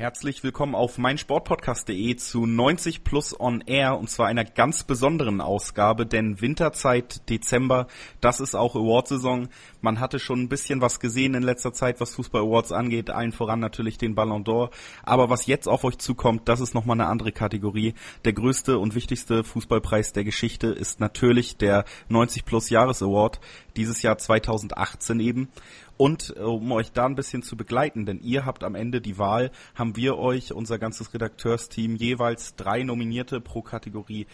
Herzlich willkommen auf meinsportpodcast.de zu 90 Plus On Air und zwar einer ganz besonderen Ausgabe, denn Winterzeit, Dezember, das ist auch Awardsaison. Man hatte schon ein bisschen was gesehen in letzter Zeit, was Fußball Awards angeht, allen voran natürlich den Ballon d'Or. Aber was jetzt auf euch zukommt, das ist nochmal eine andere Kategorie. Der größte und wichtigste Fußballpreis der Geschichte ist natürlich der 90 Plus Jahres Award, dieses Jahr 2018 eben. Und äh, um euch da ein bisschen zu begleiten, denn ihr habt am Ende die Wahl, haben wir euch, unser ganzes Redakteursteam, jeweils drei Nominierte pro Kategorie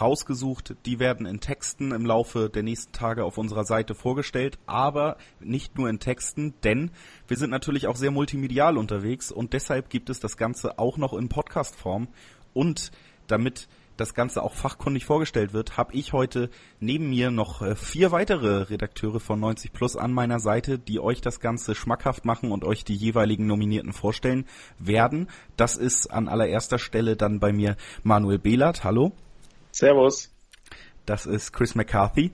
rausgesucht. Die werden in Texten im Laufe der nächsten Tage auf unserer Seite vorgestellt, aber nicht nur in Texten, denn wir sind natürlich auch sehr multimedial unterwegs und deshalb gibt es das Ganze auch noch in Podcastform und damit das Ganze auch fachkundig vorgestellt wird, habe ich heute neben mir noch äh, vier weitere Redakteure von 90 Plus an meiner Seite, die euch das Ganze schmackhaft machen und euch die jeweiligen Nominierten vorstellen werden. Das ist an allererster Stelle dann bei mir Manuel Behlert. Hallo. Servus. Das ist Chris McCarthy.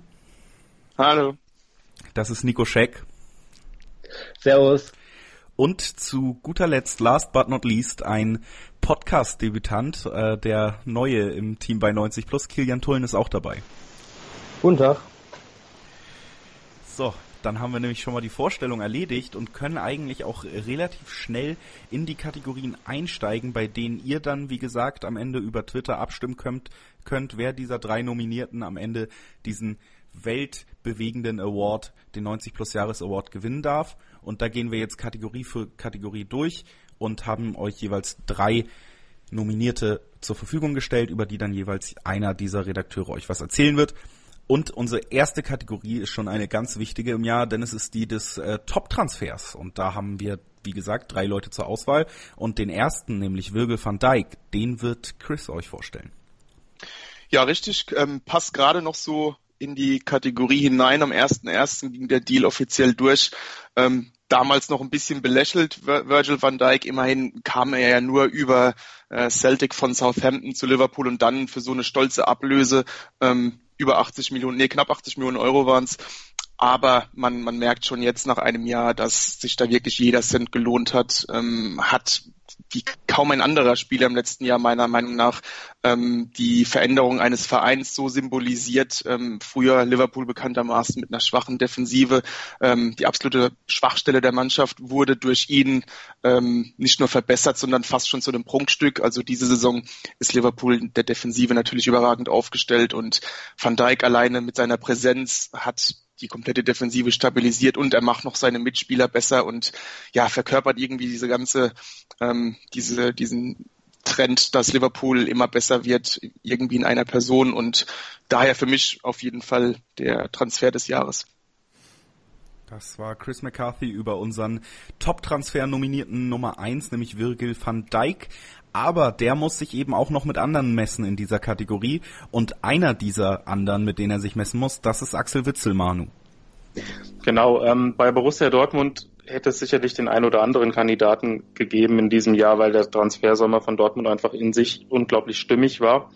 Hallo. Das ist Nico Scheck. Servus. Und zu guter Letzt, last but not least, ein Podcast-Debütant, äh, der Neue im Team bei 90 Plus. Kilian Tullen ist auch dabei. Guten Tag. So, dann haben wir nämlich schon mal die Vorstellung erledigt und können eigentlich auch relativ schnell in die Kategorien einsteigen, bei denen ihr dann, wie gesagt, am Ende über Twitter abstimmen könnt, könnt wer dieser drei Nominierten am Ende diesen weltbewegenden Award, den 90 Plus Jahres Award gewinnen darf. Und da gehen wir jetzt Kategorie für Kategorie durch und haben euch jeweils drei Nominierte zur Verfügung gestellt, über die dann jeweils einer dieser Redakteure euch was erzählen wird. Und unsere erste Kategorie ist schon eine ganz wichtige im Jahr, denn es ist die des äh, Top-Transfers. Und da haben wir, wie gesagt, drei Leute zur Auswahl. Und den ersten, nämlich Virgil van Dijk, den wird Chris euch vorstellen. Ja, richtig. Ähm, passt gerade noch so in die Kategorie hinein. Am 1.1. ging der Deal offiziell durch. Ähm, damals noch ein bisschen belächelt, Virgil van Dijk. Immerhin kam er ja nur über äh, Celtic von Southampton zu Liverpool und dann für so eine stolze Ablöse ähm, über 80 Millionen, nee, knapp 80 Millionen Euro waren es. Aber man, man merkt schon jetzt nach einem Jahr, dass sich da wirklich jeder Cent gelohnt hat. Ähm, hat wie kaum ein anderer Spieler im letzten Jahr meiner Meinung nach ähm, die Veränderung eines Vereins so symbolisiert. Ähm, früher Liverpool bekanntermaßen mit einer schwachen Defensive. Ähm, die absolute Schwachstelle der Mannschaft wurde durch ihn ähm, nicht nur verbessert, sondern fast schon zu einem Prunkstück. Also diese Saison ist Liverpool der Defensive natürlich überragend aufgestellt und Van Dijk alleine mit seiner Präsenz hat die komplette Defensive stabilisiert und er macht noch seine Mitspieler besser und ja, verkörpert irgendwie diese ganze, ähm, diese, diesen Trend, dass Liverpool immer besser wird, irgendwie in einer Person und daher für mich auf jeden Fall der Transfer des Jahres. Das war Chris McCarthy über unseren Top-Transfer-Nominierten Nummer eins, nämlich Virgil van Dijk aber der muss sich eben auch noch mit anderen messen in dieser Kategorie. Und einer dieser anderen, mit denen er sich messen muss, das ist Axel Witzel, Manu. Genau, ähm, bei Borussia Dortmund hätte es sicherlich den ein oder anderen Kandidaten gegeben in diesem Jahr, weil der Transfersommer von Dortmund einfach in sich unglaublich stimmig war.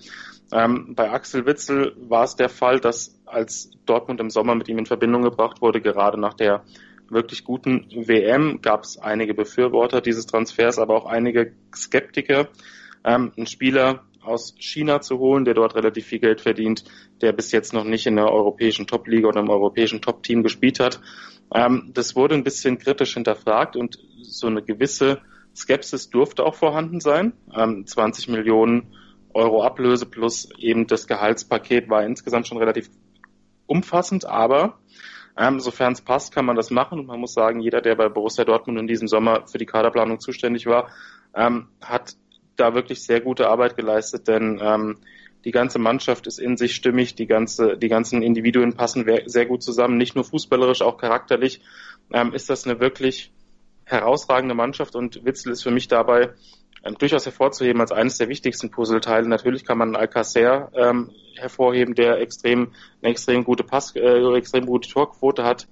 Ähm, bei Axel Witzel war es der Fall, dass als Dortmund im Sommer mit ihm in Verbindung gebracht wurde, gerade nach der wirklich guten WM gab es einige Befürworter dieses Transfers, aber auch einige Skeptiker. Ähm, ein Spieler aus China zu holen, der dort relativ viel Geld verdient, der bis jetzt noch nicht in der europäischen Top-Liga oder im europäischen Top-Team gespielt hat. Ähm, das wurde ein bisschen kritisch hinterfragt und so eine gewisse Skepsis durfte auch vorhanden sein. Ähm, 20 Millionen Euro Ablöse plus eben das Gehaltspaket war insgesamt schon relativ umfassend, aber ähm, Sofern es passt, kann man das machen. Und man muss sagen, jeder, der bei Borussia Dortmund in diesem Sommer für die Kaderplanung zuständig war, ähm, hat da wirklich sehr gute Arbeit geleistet, denn ähm, die ganze Mannschaft ist in sich stimmig, die ganze, die ganzen Individuen passen sehr gut zusammen, nicht nur fußballerisch, auch charakterlich ähm, ist das eine wirklich herausragende Mannschaft und Witzel ist für mich dabei durchaus hervorzuheben als eines der wichtigsten Puzzleteile. Natürlich kann man Alcacer ähm, hervorheben, der extrem eine extrem gute Pass, äh, extrem gute Torquote hat.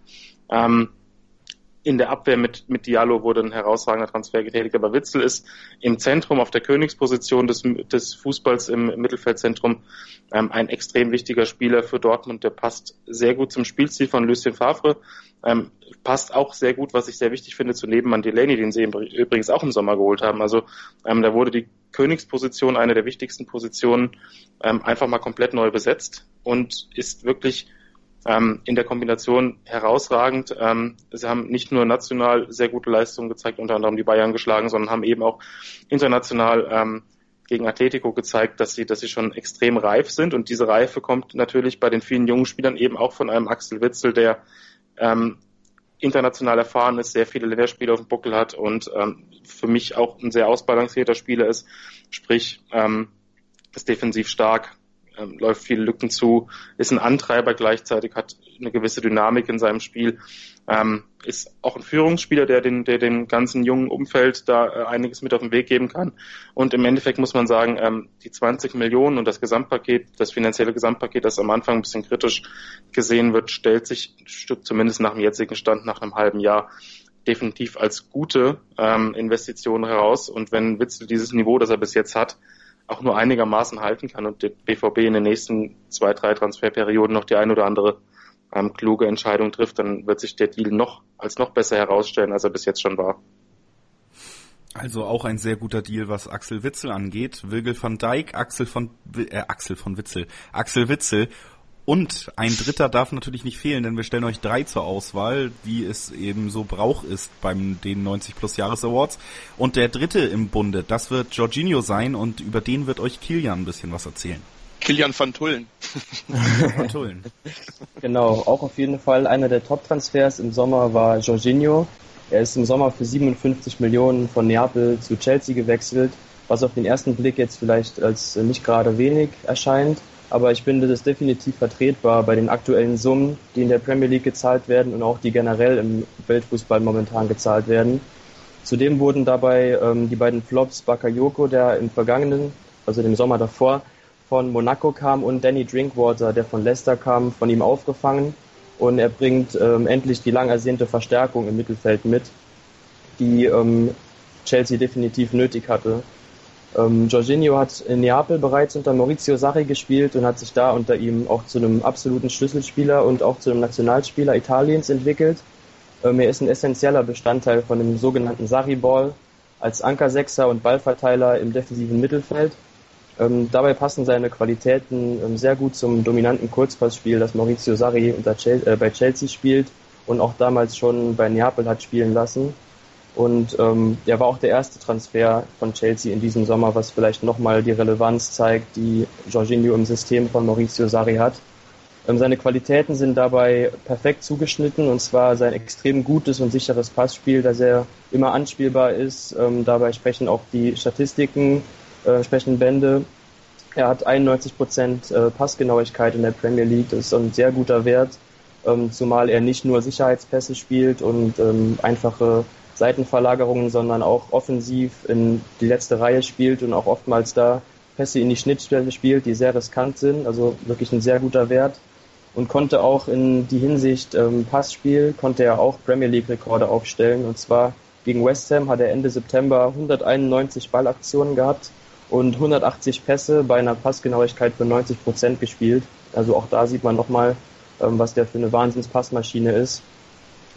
Ähm, in der Abwehr mit, mit Diallo wurde ein herausragender Transfer getätigt, aber Witzel ist im Zentrum auf der Königsposition des, des Fußballs im Mittelfeldzentrum ähm, ein extrem wichtiger Spieler für Dortmund. Der passt sehr gut zum Spielstil von Lucien Favre, ähm, passt auch sehr gut, was ich sehr wichtig finde, zu Nebenmann Delaney, den sie übrigens auch im Sommer geholt haben. Also ähm, da wurde die Königsposition, eine der wichtigsten Positionen, ähm, einfach mal komplett neu besetzt und ist wirklich ähm, in der Kombination herausragend. Ähm, sie haben nicht nur national sehr gute Leistungen gezeigt, unter anderem die Bayern geschlagen, sondern haben eben auch international ähm, gegen Atletico gezeigt, dass sie, dass sie schon extrem reif sind. Und diese Reife kommt natürlich bei den vielen jungen Spielern eben auch von einem Axel Witzel, der ähm, international erfahren ist, sehr viele Länderspiele auf dem Buckel hat und ähm, für mich auch ein sehr ausbalancierter Spieler ist. Sprich, ähm, ist defensiv stark, ähm, läuft viele Lücken zu, ist ein Antreiber gleichzeitig, hat eine gewisse Dynamik in seinem Spiel, ähm, ist auch ein Führungsspieler, der den, der den ganzen jungen Umfeld da äh, einiges mit auf den Weg geben kann. Und im Endeffekt muss man sagen, ähm, die 20 Millionen und das Gesamtpaket, das finanzielle Gesamtpaket, das am Anfang ein bisschen kritisch gesehen wird, stellt sich zumindest nach dem jetzigen Stand nach einem halben Jahr definitiv als gute ähm, Investition heraus. Und wenn Witzel dieses Niveau, das er bis jetzt hat, auch nur einigermaßen halten kann und der BVB in den nächsten zwei, drei Transferperioden noch die ein oder andere ähm, kluge Entscheidung trifft, dann wird sich der Deal noch als noch besser herausstellen, als er bis jetzt schon war. Also auch ein sehr guter Deal, was Axel Witzel angeht. Wilgel van Dijk, Axel von äh, Axel von Witzel, Axel Witzel und ein dritter darf natürlich nicht fehlen, denn wir stellen euch drei zur Auswahl, wie es eben so Brauch ist beim den 90 Plus Jahres Awards. Und der dritte im Bunde, das wird Jorginho sein und über den wird euch Kilian ein bisschen was erzählen. Kilian van Tullen. van Tullen. genau, auch auf jeden Fall einer der Top-Transfers im Sommer war Jorginho. Er ist im Sommer für 57 Millionen von Neapel zu Chelsea gewechselt, was auf den ersten Blick jetzt vielleicht als nicht gerade wenig erscheint aber ich finde das definitiv vertretbar bei den aktuellen Summen, die in der Premier League gezahlt werden und auch die generell im Weltfußball momentan gezahlt werden. Zudem wurden dabei ähm, die beiden Flops Bakayoko, der im vergangenen, also dem Sommer davor, von Monaco kam und Danny Drinkwater, der von Leicester kam, von ihm aufgefangen. Und er bringt ähm, endlich die lang ersehnte Verstärkung im Mittelfeld mit, die ähm, Chelsea definitiv nötig hatte. Ähm, Jorginho hat in Neapel bereits unter Maurizio Sarri gespielt und hat sich da unter ihm auch zu einem absoluten Schlüsselspieler und auch zu einem Nationalspieler Italiens entwickelt. Ähm, er ist ein essentieller Bestandteil von dem sogenannten Sarri-Ball als Ankersechser und Ballverteiler im defensiven Mittelfeld. Ähm, dabei passen seine Qualitäten ähm, sehr gut zum dominanten Kurzpassspiel, das Maurizio Sarri Chelsea, äh, bei Chelsea spielt und auch damals schon bei Neapel hat spielen lassen. Und ähm, er war auch der erste Transfer von Chelsea in diesem Sommer, was vielleicht nochmal die Relevanz zeigt, die Jorginho im System von Maurizio Sarri hat. Ähm, seine Qualitäten sind dabei perfekt zugeschnitten und zwar sein extrem gutes und sicheres Passspiel, dass er immer anspielbar ist. Ähm, dabei sprechen auch die Statistiken, äh, sprechen Bände. Er hat 91 Prozent äh, Passgenauigkeit in der Premier League, das ist ein sehr guter Wert, ähm, zumal er nicht nur Sicherheitspässe spielt und ähm, einfache Seitenverlagerungen, sondern auch offensiv in die letzte Reihe spielt und auch oftmals da Pässe in die Schnittstelle spielt, die sehr riskant sind, also wirklich ein sehr guter Wert und konnte auch in die Hinsicht ähm, Passspiel, konnte er auch Premier League Rekorde aufstellen und zwar gegen West Ham hat er Ende September 191 Ballaktionen gehabt und 180 Pässe bei einer Passgenauigkeit von 90 Prozent gespielt. Also auch da sieht man nochmal, ähm, was der für eine Wahnsinnspassmaschine ist.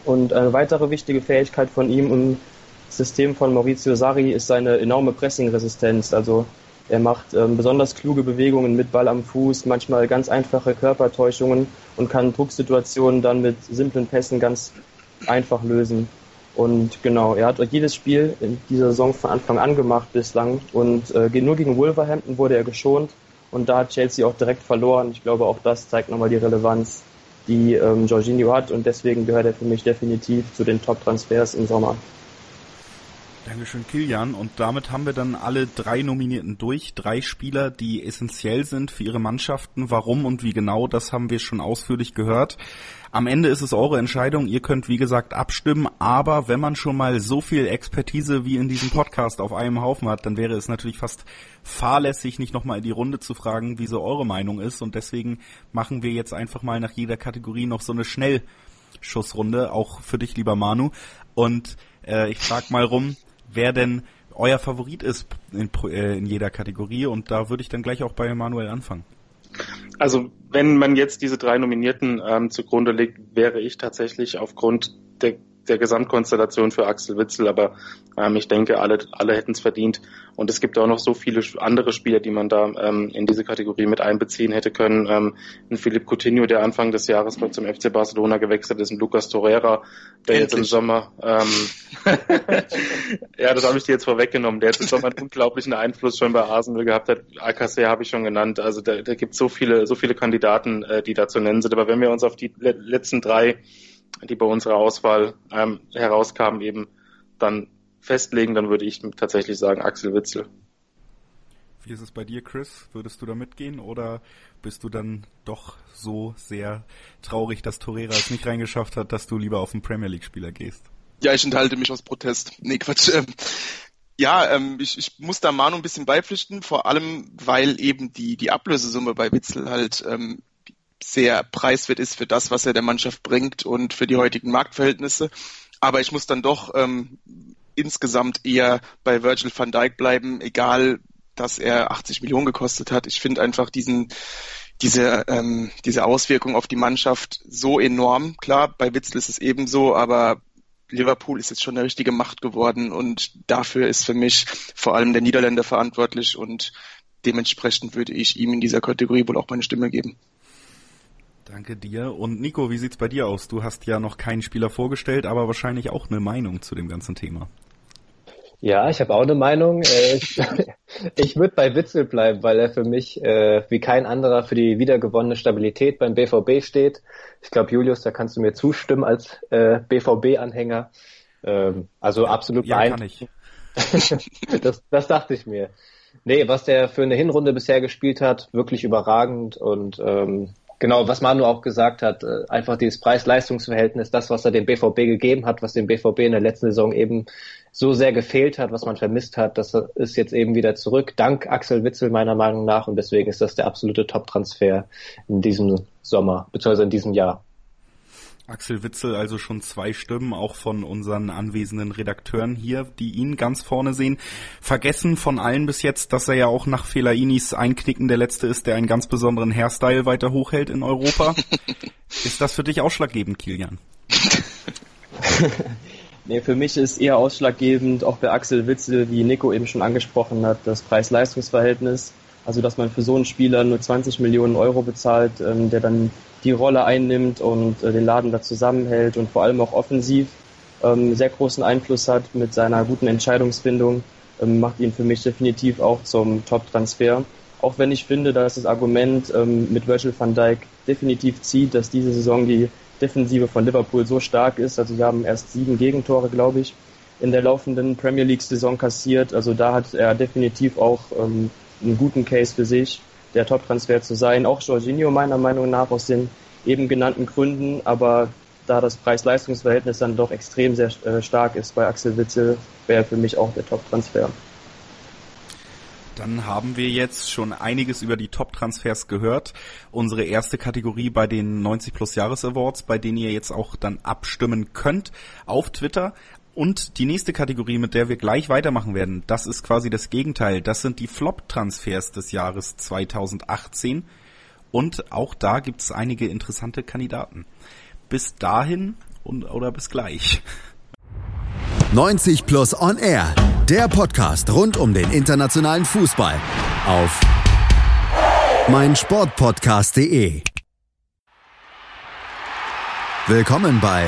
Und eine weitere wichtige Fähigkeit von ihm im System von Maurizio Sarri ist seine enorme Pressing-Resistenz. Also er macht ähm, besonders kluge Bewegungen mit Ball am Fuß, manchmal ganz einfache Körpertäuschungen und kann Drucksituationen dann mit simplen Pässen ganz einfach lösen. Und genau, er hat jedes Spiel in dieser Saison von Anfang an gemacht bislang. Und äh, nur gegen Wolverhampton wurde er geschont und da hat Chelsea auch direkt verloren. Ich glaube, auch das zeigt nochmal die Relevanz die ähm, Jorginho hat und deswegen gehört er für mich definitiv zu den Top-Transfers im Sommer. Dankeschön, Kilian. Und damit haben wir dann alle drei Nominierten durch. Drei Spieler, die essentiell sind für ihre Mannschaften. Warum und wie genau, das haben wir schon ausführlich gehört. Am Ende ist es eure Entscheidung. Ihr könnt, wie gesagt, abstimmen. Aber wenn man schon mal so viel Expertise wie in diesem Podcast auf einem Haufen hat, dann wäre es natürlich fast fahrlässig, nicht nochmal in die Runde zu fragen, wie so eure Meinung ist. Und deswegen machen wir jetzt einfach mal nach jeder Kategorie noch so eine schnell Schussrunde, auch für dich, lieber Manu. Und äh, ich frag mal rum, wer denn euer Favorit ist in, äh, in jeder Kategorie und da würde ich dann gleich auch bei Manuel anfangen. Also wenn man jetzt diese drei Nominierten ähm, zugrunde legt, wäre ich tatsächlich aufgrund der der Gesamtkonstellation für Axel Witzel, aber ähm, ich denke, alle, alle hätten es verdient. Und es gibt auch noch so viele andere Spieler, die man da ähm, in diese Kategorie mit einbeziehen hätte können. Ähm, ein Philipp Coutinho, der Anfang des Jahres zum FC Barcelona gewechselt ist, ein Lukas Torreira, der Endlich. jetzt im Sommer, ähm, ja, das habe ich dir jetzt vorweggenommen, der jetzt im Sommer einen unglaublichen Einfluss schon bei Arsenal gehabt hat. Alcacer habe ich schon genannt. Also da, da gibt es so viele, so viele Kandidaten, äh, die da zu nennen sind. Aber wenn wir uns auf die letzten drei die bei unserer Auswahl ähm, herauskamen, eben dann festlegen, dann würde ich tatsächlich sagen Axel Witzel. Wie ist es bei dir, Chris? Würdest du da mitgehen oder bist du dann doch so sehr traurig, dass Torreira es nicht reingeschafft hat, dass du lieber auf einen Premier League-Spieler gehst? Ja, ich enthalte mich aus Protest. Nee, Quatsch. Ähm, ja, ähm, ich, ich muss da Manu ein bisschen beipflichten, vor allem, weil eben die, die Ablösesumme bei Witzel halt ähm, sehr preiswert ist für das, was er der Mannschaft bringt und für die heutigen Marktverhältnisse. Aber ich muss dann doch ähm, insgesamt eher bei Virgil van Dijk bleiben, egal, dass er 80 Millionen gekostet hat. Ich finde einfach diesen diese, ähm, diese Auswirkung auf die Mannschaft so enorm. Klar, bei Witzel ist es ebenso, aber Liverpool ist jetzt schon eine richtige Macht geworden und dafür ist für mich vor allem der Niederländer verantwortlich und dementsprechend würde ich ihm in dieser Kategorie wohl auch meine Stimme geben. Danke dir. Und Nico, wie sieht's bei dir aus? Du hast ja noch keinen Spieler vorgestellt, aber wahrscheinlich auch eine Meinung zu dem ganzen Thema. Ja, ich habe auch eine Meinung. Äh, ich würde bei Witzel bleiben, weil er für mich äh, wie kein anderer für die wiedergewonnene Stabilität beim BVB steht. Ich glaube, Julius, da kannst du mir zustimmen als äh, BVB-Anhänger. Ähm, also absolut ja, kann ich. das, das dachte ich mir. Nee, was der für eine Hinrunde bisher gespielt hat, wirklich überragend und ähm, Genau, was Manu auch gesagt hat, äh, einfach dieses Preis-Leistungs-Verhältnis, das, was er dem BVB gegeben hat, was dem BVB in der letzten Saison eben so sehr gefehlt hat, was man vermisst hat, das ist jetzt eben wieder zurück, dank Axel Witzel meiner Meinung nach und deswegen ist das der absolute Top-Transfer in diesem Sommer, beziehungsweise in diesem Jahr. Axel Witzel also schon zwei Stimmen, auch von unseren anwesenden Redakteuren hier, die ihn ganz vorne sehen. Vergessen von allen bis jetzt, dass er ja auch nach Felainis Einknicken der Letzte ist, der einen ganz besonderen Hairstyle weiter hochhält in Europa. ist das für dich ausschlaggebend, Kilian? nee, für mich ist eher ausschlaggebend, auch bei Axel Witzel, wie Nico eben schon angesprochen hat, das Preis-Leistungs-Verhältnis. Also, dass man für so einen Spieler nur 20 Millionen Euro bezahlt, ähm, der dann die Rolle einnimmt und äh, den Laden da zusammenhält und vor allem auch offensiv ähm, sehr großen Einfluss hat mit seiner guten Entscheidungsfindung, ähm, macht ihn für mich definitiv auch zum Top-Transfer. Auch wenn ich finde, dass das Argument ähm, mit Virgil van Dijk definitiv zieht, dass diese Saison die Defensive von Liverpool so stark ist. Also sie haben erst sieben Gegentore, glaube ich, in der laufenden Premier League-Saison kassiert. Also da hat er definitiv auch ähm, einen guten Case für sich der Top-Transfer zu sein. Auch Jorginho meiner Meinung nach aus den eben genannten Gründen, aber da das Preis-Leistungs-Verhältnis dann doch extrem sehr äh, stark ist bei Axel Witzel, wäre für mich auch der Top-Transfer. Dann haben wir jetzt schon einiges über die Top-Transfers gehört. Unsere erste Kategorie bei den 90 Plus Jahres Awards, bei denen ihr jetzt auch dann abstimmen könnt auf Twitter. Und die nächste Kategorie, mit der wir gleich weitermachen werden, das ist quasi das Gegenteil. Das sind die Flop-Transfers des Jahres 2018. Und auch da gibt es einige interessante Kandidaten. Bis dahin und, oder bis gleich. 90 Plus On Air, der Podcast rund um den internationalen Fußball auf meinsportpodcast.de. Willkommen bei